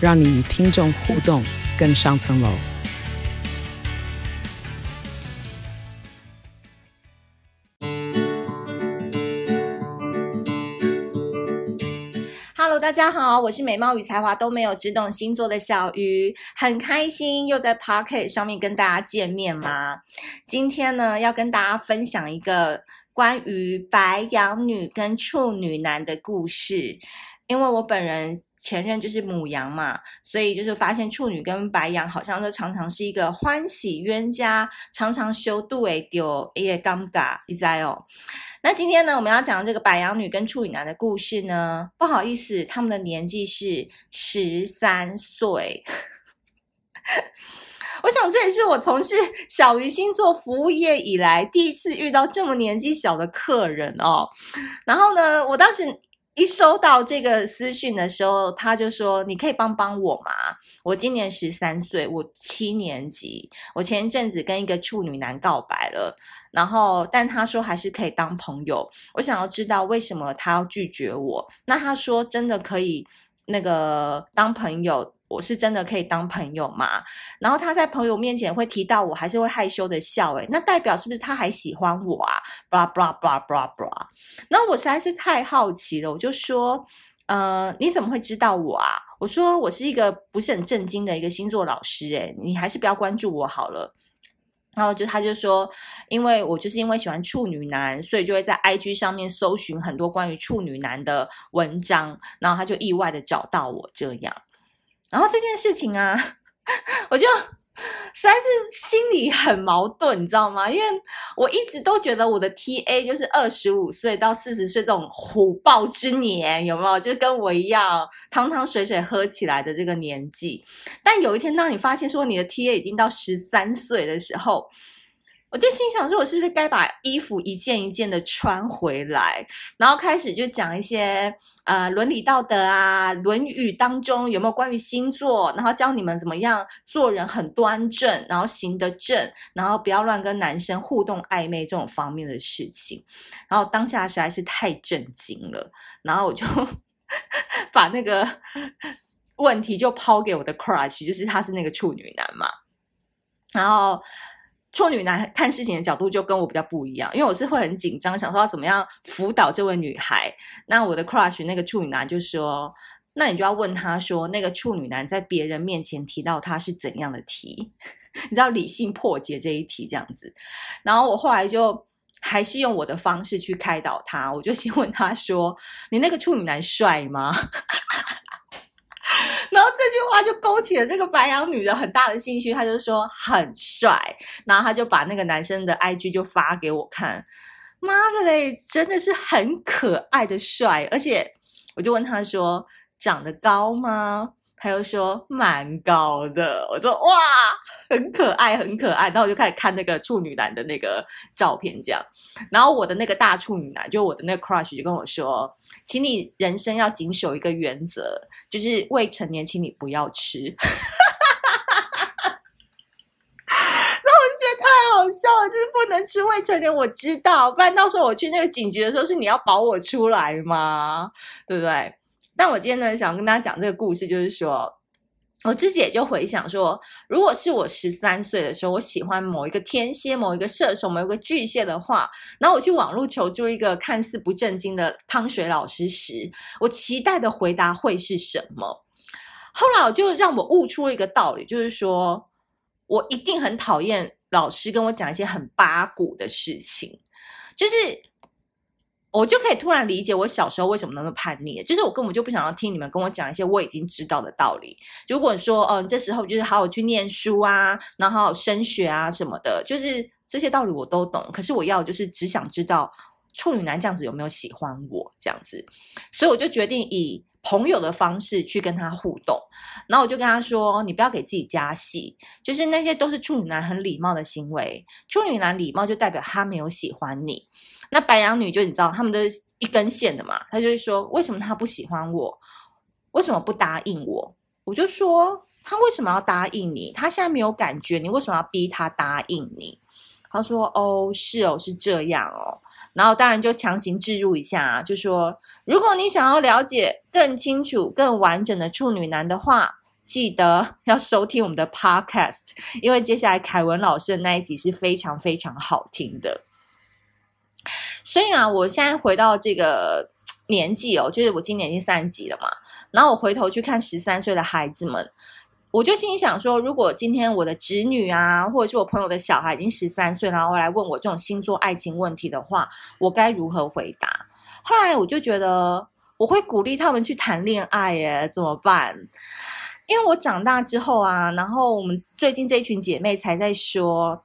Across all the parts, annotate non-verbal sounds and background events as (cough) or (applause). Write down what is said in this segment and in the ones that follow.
让你与听众互动更上层楼。大家好，我是美貌与才华都没有，只懂星座的小鱼，很开心又在 Pocket 上面跟大家见面啦。今天呢，要跟大家分享一个关于白羊女跟处女男的故事。因为我本人前任就是母羊嘛，所以就是发现处女跟白羊好像都常常是一个欢喜冤家，常常修度诶丢也尴尬，你知哦。那今天呢，我们要讲这个白羊女跟处女男的故事呢，不好意思，他们的年纪是十三岁。(laughs) 我想这也是我从事小鱼星座服务业以来第一次遇到这么年纪小的客人哦。然后呢，我当时。一收到这个私讯的时候，他就说：“你可以帮帮我吗？我今年十三岁，我七年级。我前一阵子跟一个处女男告白了，然后但他说还是可以当朋友。我想要知道为什么他要拒绝我。那他说真的可以那个当朋友。”我是真的可以当朋友吗？然后他在朋友面前会提到我，还是会害羞的笑？诶，那代表是不是他还喜欢我啊？blah blah blah blah blah。那我实在是太好奇了，我就说，呃，你怎么会知道我啊？我说我是一个不是很正经的一个星座老师，诶，你还是不要关注我好了。然后就他就说，因为我就是因为喜欢处女男，所以就会在 IG 上面搜寻很多关于处女男的文章，然后他就意外的找到我这样。然后这件事情啊，(laughs) 我就实在是心里很矛盾，你知道吗？因为我一直都觉得我的 TA 就是二十五岁到四十岁这种虎豹之年，有没有？就是跟我一样汤汤水水喝起来的这个年纪。但有一天，当你发现说你的 TA 已经到十三岁的时候，我就心想说，我是不是该把衣服一件一件的穿回来，然后开始就讲一些呃伦理道德啊，《论语》当中有没有关于星座，然后教你们怎么样做人很端正，然后行得正，然后不要乱跟男生互动暧昧这种方面的事情。然后当下实在是太震惊了，然后我就 (laughs) 把那个问题就抛给我的 crush，就是他是那个处女男嘛，然后。处女男看事情的角度就跟我比较不一样，因为我是会很紧张，想说要怎么样辅导这位女孩。那我的 crush 那个处女男就说：“那你就要问他说，那个处女男在别人面前提到他是怎样的题？(laughs) 你知道理性破解这一题这样子。”然后我后来就还是用我的方式去开导他，我就先问他说：“你那个处女男帅吗？”他就勾起了这个白羊女的很大的兴趣，他就说很帅，然后他就把那个男生的 IG 就发给我看，妈的嘞，真的是很可爱的帅，而且我就问他说长得高吗？他又说蛮高的，我说哇。很可爱，很可爱，然后我就开始看那个处女男的那个照片，这样。然后我的那个大处女男，就我的那个 crush 就跟我说：“请你人生要谨守一个原则，就是未成年，请你不要吃。(laughs) ”然后我就觉得太好笑了，就是不能吃未成年，我知道，不然到时候我去那个警局的时候，是你要保我出来吗？对不对？但我今天呢，想跟大家讲这个故事，就是说。我自己也就回想说，如果是我十三岁的时候，我喜欢某一个天蝎、某一个射手、某一个巨蟹的话，然后我去网络求助一个看似不正经的汤水老师时，我期待的回答会是什么？后来我就让我悟出了一个道理，就是说我一定很讨厌老师跟我讲一些很八股的事情，就是。我就可以突然理解我小时候为什么那么叛逆，就是我根本就不想要听你们跟我讲一些我已经知道的道理。如果说，嗯、这时候就是好好去念书啊，然后好好升学啊什么的，就是这些道理我都懂。可是我要就是只想知道处女男这样子有没有喜欢我这样子，所以我就决定以朋友的方式去跟他互动。然后我就跟他说：“你不要给自己加戏，就是那些都是处女男很礼貌的行为。处女男礼貌就代表他没有喜欢你。那白羊女就你知道，他们都是一根线的嘛。他就会说：为什么他不喜欢我？为什么不答应我？我就说。”他为什么要答应你？他现在没有感觉，你为什么要逼他答应你？他说：“哦，是哦，是这样哦。”然后当然就强行置入一下，就说：“如果你想要了解更清楚、更完整的处女男的话，记得 (laughs) 要收听我们的 Podcast，因为接下来凯文老师的那一集是非常非常好听的。”所以啊，我现在回到这个年纪哦，就是我今年已经三级了嘛，然后我回头去看十三岁的孩子们。我就心想说，如果今天我的侄女啊，或者是我朋友的小孩已经十三岁，然后来问我这种星座爱情问题的话，我该如何回答？后来我就觉得，我会鼓励他们去谈恋爱耶，怎么办？因为我长大之后啊，然后我们最近这一群姐妹才在说，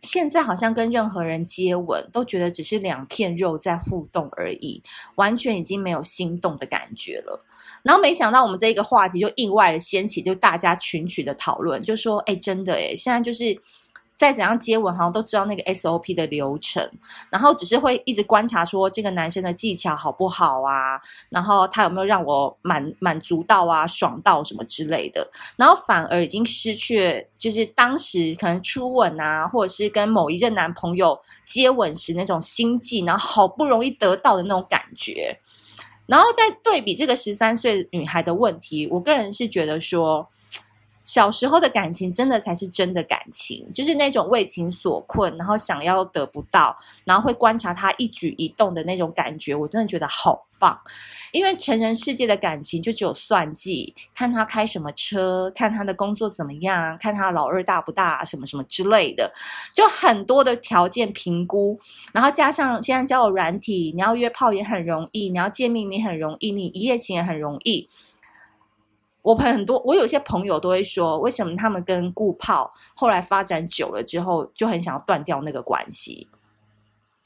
现在好像跟任何人接吻都觉得只是两片肉在互动而已，完全已经没有心动的感觉了。然后没想到我们这一个话题就意外的掀起，就大家群群的讨论，就说：“哎，真的哎，现在就是再怎样接吻，好像都知道那个 SOP 的流程，然后只是会一直观察说这个男生的技巧好不好啊，然后他有没有让我满满足到啊，爽到什么之类的，然后反而已经失去了就是当时可能初吻啊，或者是跟某一任男朋友接吻时那种心悸，然后好不容易得到的那种感觉。”然后再对比这个十三岁女孩的问题，我个人是觉得说，小时候的感情真的才是真的感情，就是那种为情所困，然后想要得不到，然后会观察他一举一动的那种感觉，我真的觉得好棒。因为成人世界的感情就只有算计，看他开什么车，看他的工作怎么样，看他老二大不大，什么什么之类的，就很多的条件评估，然后加上现在交友软体，你要约炮也很容易，你要见面你很容易，你一夜情也很容易。我朋很多，我有些朋友都会说，为什么他们跟顾炮后来发展久了之后，就很想要断掉那个关系？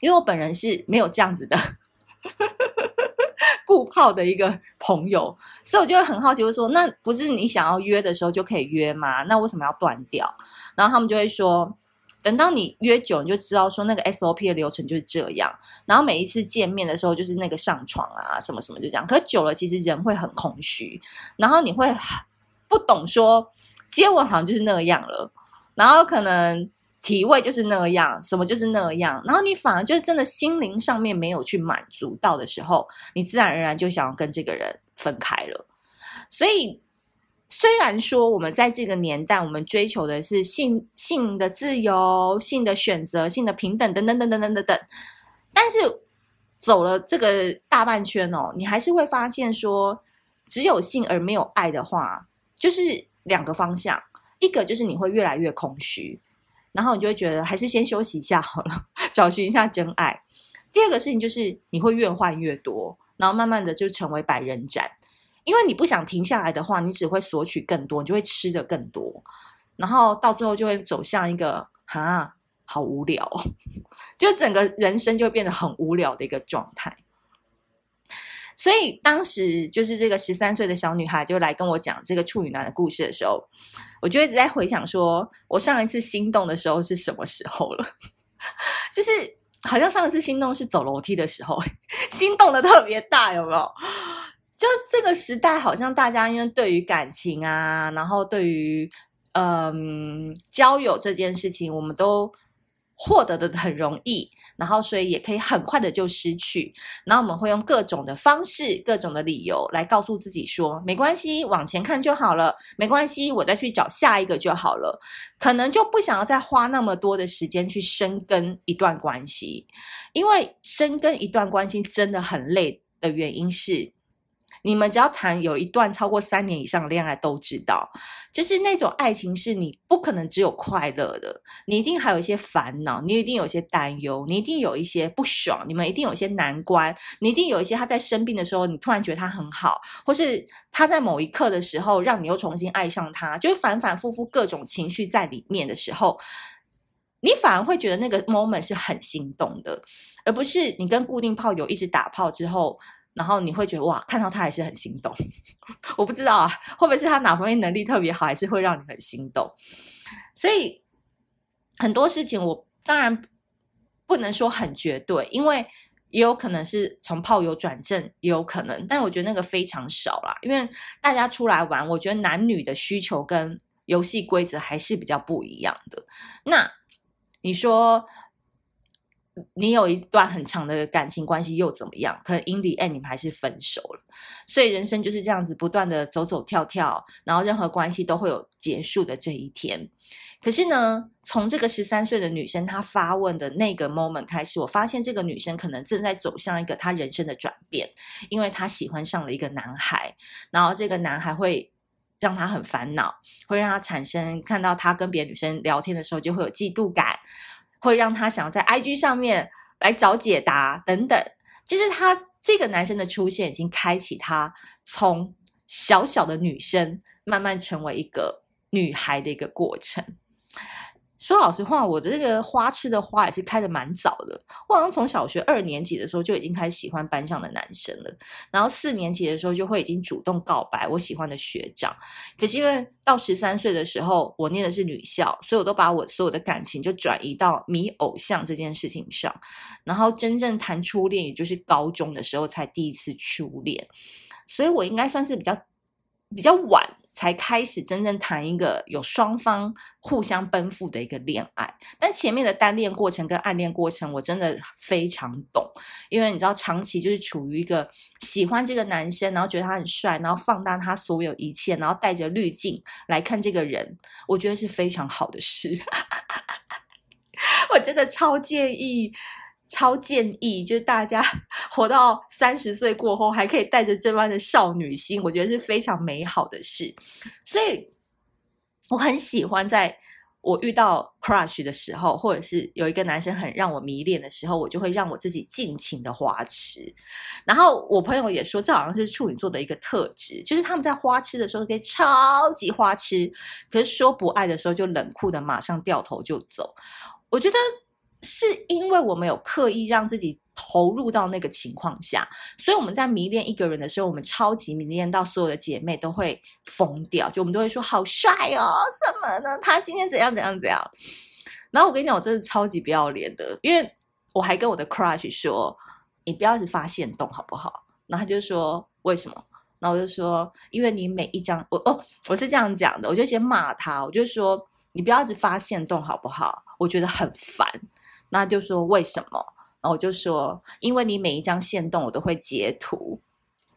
因为我本人是没有这样子的。顾炮的一个朋友，所以我就会很好奇，会说那不是你想要约的时候就可以约吗？那为什么要断掉？然后他们就会说，等到你约久，你就知道说那个 SOP 的流程就是这样。然后每一次见面的时候，就是那个上床啊，什么什么就这样。可久了，其实人会很空虚，然后你会不懂说接吻好像就是那样了，然后可能。体位就是那样，什么就是那样，然后你反而就是真的心灵上面没有去满足到的时候，你自然而然就想要跟这个人分开了。所以，虽然说我们在这个年代，我们追求的是性性的自由、性的选择、性的平等等等等等等等等，但是走了这个大半圈哦，你还是会发现说，只有性而没有爱的话，就是两个方向，一个就是你会越来越空虚。然后你就会觉得还是先休息一下好了，找寻一下真爱。第二个事情就是你会越换越多，然后慢慢的就成为百人斩，因为你不想停下来的话，你只会索取更多，你就会吃的更多，然后到最后就会走向一个哈，好无聊，(laughs) 就整个人生就会变得很无聊的一个状态。所以当时就是这个十三岁的小女孩就来跟我讲这个处女男的故事的时候，我就一直在回想说，我上一次心动的时候是什么时候了？(laughs) 就是好像上一次心动是走楼梯的时候，心动的特别大，有没有？就这个时代，好像大家因为对于感情啊，然后对于嗯交友这件事情，我们都。获得的很容易，然后所以也可以很快的就失去。然后我们会用各种的方式、各种的理由来告诉自己说：“没关系，往前看就好了。没关系，我再去找下一个就好了。”可能就不想要再花那么多的时间去深耕一段关系，因为深耕一段关系真的很累的原因是。你们只要谈有一段超过三年以上的恋爱，都知道，就是那种爱情是你不可能只有快乐的，你一定还有一些烦恼，你一定有一些担忧，你一定有一些不爽，你们一定有一些难关，你一定有一些他在生病的时候，你突然觉得他很好，或是他在某一刻的时候让你又重新爱上他，就是反反复复各种情绪在里面的时候，你反而会觉得那个 moment 是很心动的，而不是你跟固定炮友一直打炮之后。然后你会觉得哇，看到他还是很心动。(laughs) 我不知道啊，会不会是他哪方面能力特别好，还是会让你很心动？所以很多事情我当然不能说很绝对，因为也有可能是从炮友转正，也有可能，但我觉得那个非常少啦。因为大家出来玩，我觉得男女的需求跟游戏规则还是比较不一样的。那你说？你有一段很长的感情关系又怎么样？可能 in the end 你们还是分手了。所以人生就是这样子，不断的走走跳跳，然后任何关系都会有结束的这一天。可是呢，从这个十三岁的女生她发问的那个 moment 开始，我发现这个女生可能正在走向一个她人生的转变，因为她喜欢上了一个男孩，然后这个男孩会让她很烦恼，会让她产生看到他跟别的女生聊天的时候就会有嫉妒感。会让他想要在 IG 上面来找解答等等，其实他这个男生的出现已经开启他从小小的女生慢慢成为一个女孩的一个过程。说老实话，我的这个花痴的花也是开得蛮早的。我好像从小学二年级的时候就已经开始喜欢班上的男生了，然后四年级的时候就会已经主动告白我喜欢的学长。可是因为到十三岁的时候，我念的是女校，所以我都把我所有的感情就转移到迷偶像这件事情上。然后真正谈初恋，也就是高中的时候才第一次初恋，所以我应该算是比较比较晚。才开始真正谈一个有双方互相奔赴的一个恋爱，但前面的单恋过程跟暗恋过程，我真的非常懂，因为你知道，长期就是处于一个喜欢这个男生，然后觉得他很帅，然后放大他所有一切，然后带着滤镜来看这个人，我觉得是非常好的事，(laughs) 我真的超介意。超建议，就是大家 (laughs) 活到三十岁过后，还可以带着这般的少女心，我觉得是非常美好的事。所以我很喜欢，在我遇到 crush 的时候，或者是有一个男生很让我迷恋的时候，我就会让我自己尽情的花痴。然后我朋友也说，这好像是处女座的一个特质，就是他们在花痴的时候可以超级花痴，可是说不爱的时候就冷酷的马上掉头就走。我觉得。是因为我们有刻意让自己投入到那个情况下，所以我们在迷恋一个人的时候，我们超级迷恋到所有的姐妹都会疯掉，就我们都会说好帅哦，什么呢？他今天怎样怎样怎样。然后我跟你讲，我真的超级不要脸的，因为我还跟我的 crush 说，你不要一直发现动好不好？然后他就说为什么？然后我就说，因为你每一张我哦，我是这样讲的，我就先骂他，我就说你不要一直发现动好不好？我觉得很烦。那就说为什么？然后我就说，因为你每一张线动我都会截图。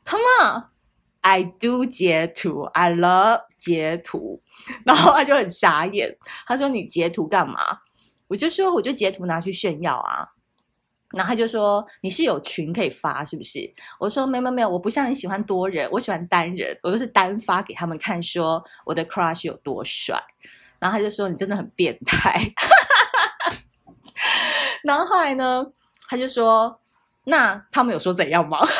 Come on，I do 截图，I love 截图。然后他就很傻眼，他说你截图干嘛？我就说我就截图拿去炫耀啊。然后他就说你是有群可以发是不是？我说没没有没有，我不像你喜欢多人，我喜欢单人，我都是单发给他们看，说我的 crush 有多帅。然后他就说你真的很变态。(laughs) (laughs) 然后后来呢，他就说：“那他们有说怎样吗？” (laughs)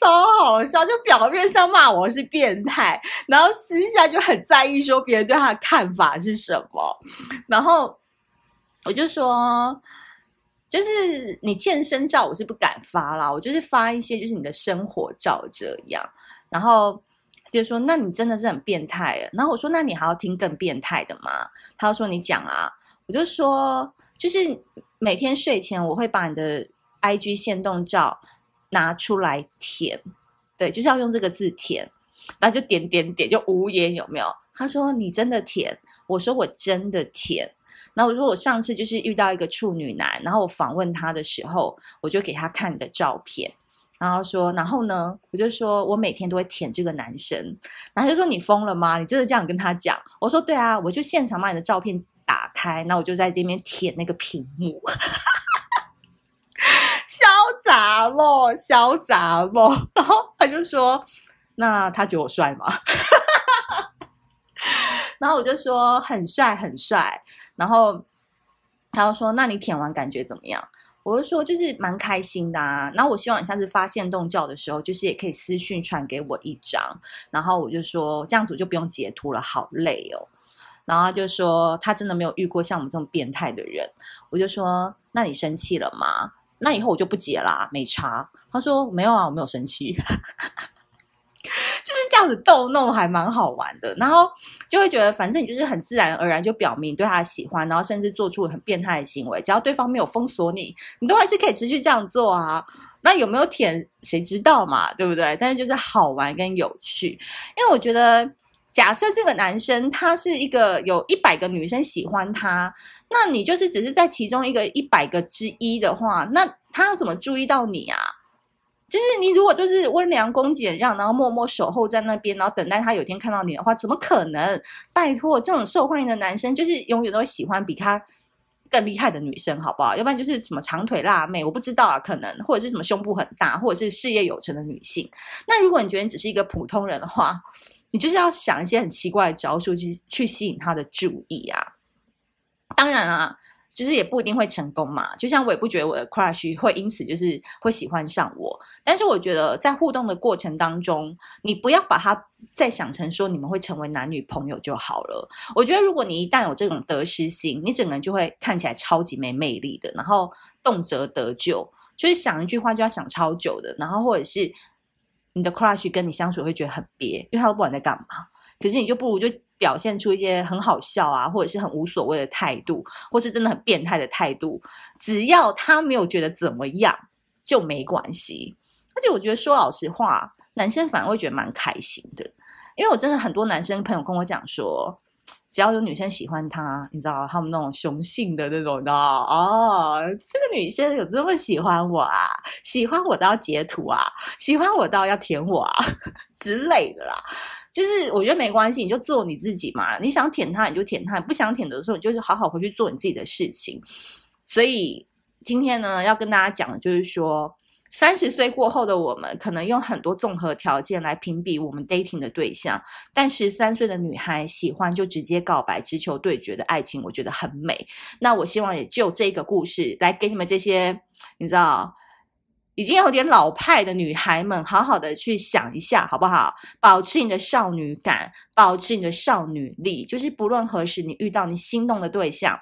超好笑，就表面上骂我是变态，然后私下就很在意说别人对他的看法是什么。然后我就说：“就是你健身照我是不敢发啦，我就是发一些就是你的生活照这样。”然后。就说，那你真的是很变态。然后我说，那你还要听更变态的吗？他就说，你讲啊。我就说，就是每天睡前我会把你的 IG 限动照拿出来舔，对，就是要用这个字舔，然后就点点点，就无言有没有？他说你真的舔，我说我真的舔。然后我说我上次就是遇到一个处女男，然后我访问他的时候，我就给他看你的照片。然后说，然后呢，我就说我每天都会舔这个男生，然后就说你疯了吗？你真的这样跟他讲？我说对啊，我就现场把你的照片打开，然后我就在这边舔那个屏幕，(laughs) 潇洒不？潇洒不？然后他就说，那他觉得我帅吗？(laughs) 然后我就说很帅很帅，然后他就说，那你舔完感觉怎么样？我就说，就是蛮开心的啊。然后我希望你下次发现动照的时候，就是也可以私讯传给我一张。然后我就说，这样子就不用截图了，好累哦。然后就说，他真的没有遇过像我们这种变态的人。我就说，那你生气了吗？那以后我就不截啦，没差。他说没有啊，我没有生气。(laughs) 就是这样子逗弄，还蛮好玩的。然后就会觉得，反正你就是很自然而然就表明对他的喜欢，然后甚至做出很变态的行为。只要对方没有封锁你，你都还是可以持续这样做啊。那有没有舔，谁知道嘛？对不对？但是就是好玩跟有趣。因为我觉得，假设这个男生他是一个有一百个女生喜欢他，那你就是只是在其中一个一百个之一的话，那他要怎么注意到你啊？就是你如果就是温良恭俭让，然后默默守候在那边，然后等待他有一天看到你的话，怎么可能？拜托，这种受欢迎的男生就是永远都会喜欢比他更厉害的女生，好不好？要不然就是什么长腿辣妹，我不知道啊，可能或者是什么胸部很大，或者是事业有成的女性。那如果你觉得你只是一个普通人的话，你就是要想一些很奇怪的招数去去吸引他的注意啊。当然啊。就是也不一定会成功嘛，就像我也不觉得我的 crush 会因此就是会喜欢上我，但是我觉得在互动的过程当中，你不要把它再想成说你们会成为男女朋友就好了。我觉得如果你一旦有这种得失心，你整个人就会看起来超级没魅力的，然后动辄得咎，就是想一句话就要想超久的，然后或者是你的 crush 跟你相处会觉得很憋，因为他不管在干嘛，可是你就不如就。表现出一些很好笑啊，或者是很无所谓的态度，或是真的很变态的态度，只要他没有觉得怎么样就没关系。而且我觉得说老实话，男生反而会觉得蛮开心的，因为我真的很多男生朋友跟我讲说，只要有女生喜欢他，你知道他们那种雄性的那种，你知道哦，这个女生有这么喜欢我啊，喜欢我都要截图啊，喜欢我都要舔我啊 (laughs) 之类的啦。就是我觉得没关系，你就做你自己嘛。你想舔他，你就舔他；不想舔的时候，你就是好好回去做你自己的事情。所以今天呢，要跟大家讲的就是说，三十岁过后的我们，可能用很多综合条件来评比我们 dating 的对象。但十三岁的女孩喜欢就直接告白，直球对决的爱情，我觉得很美。那我希望也就这个故事来给你们这些，你知道。已经有点老派的女孩们，好好的去想一下，好不好？保持你的少女感，保持你的少女力，就是不论何时你遇到你心动的对象，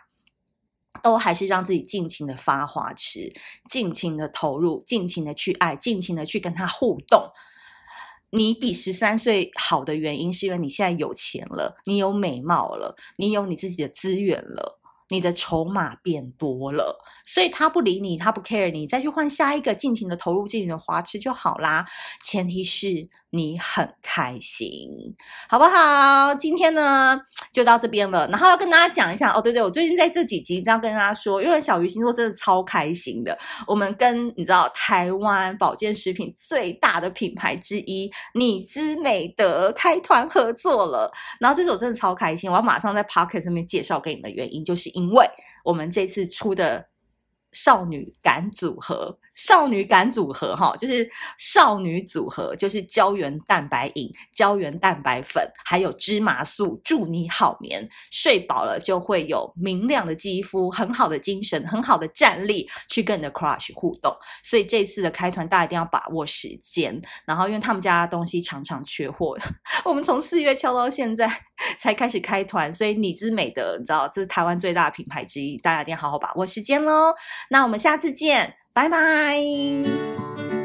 都还是让自己尽情的发花痴，尽情的投入，尽情的去爱，尽情的去跟他互动。你比十三岁好的原因，是因为你现在有钱了，你有美貌了，你有你自己的资源了。你的筹码变多了，所以他不理你，他不 care 你，再去换下一个，尽情的投入，尽情的花痴就好啦。前提是你很开心，好不好？今天呢就到这边了，然后要跟大家讲一下哦，对对，我最近在这几集要跟大家说，因为小鱼星座真的超开心的，我们跟你知道台湾保健食品最大的品牌之一你姿美德开团合作了，然后这次我真的超开心，我要马上在 Pocket 上面介绍给你的原因就是。因为我们这次出的少女感组合。少女感组合哈，就是少女组合，就是胶原蛋白饮、胶原蛋白粉，还有芝麻素，助你好眠。睡饱了就会有明亮的肌肤，很好的精神，很好的战力，去跟你的 crush 互动。所以这次的开团，大家一定要把握时间。然后，因为他们家的东西常常缺货，(laughs) 我们从四月敲到现在才开始开团，所以你姿美德，你知道这是台湾最大的品牌之一，大家一定要好好把握时间喽。那我们下次见。拜拜。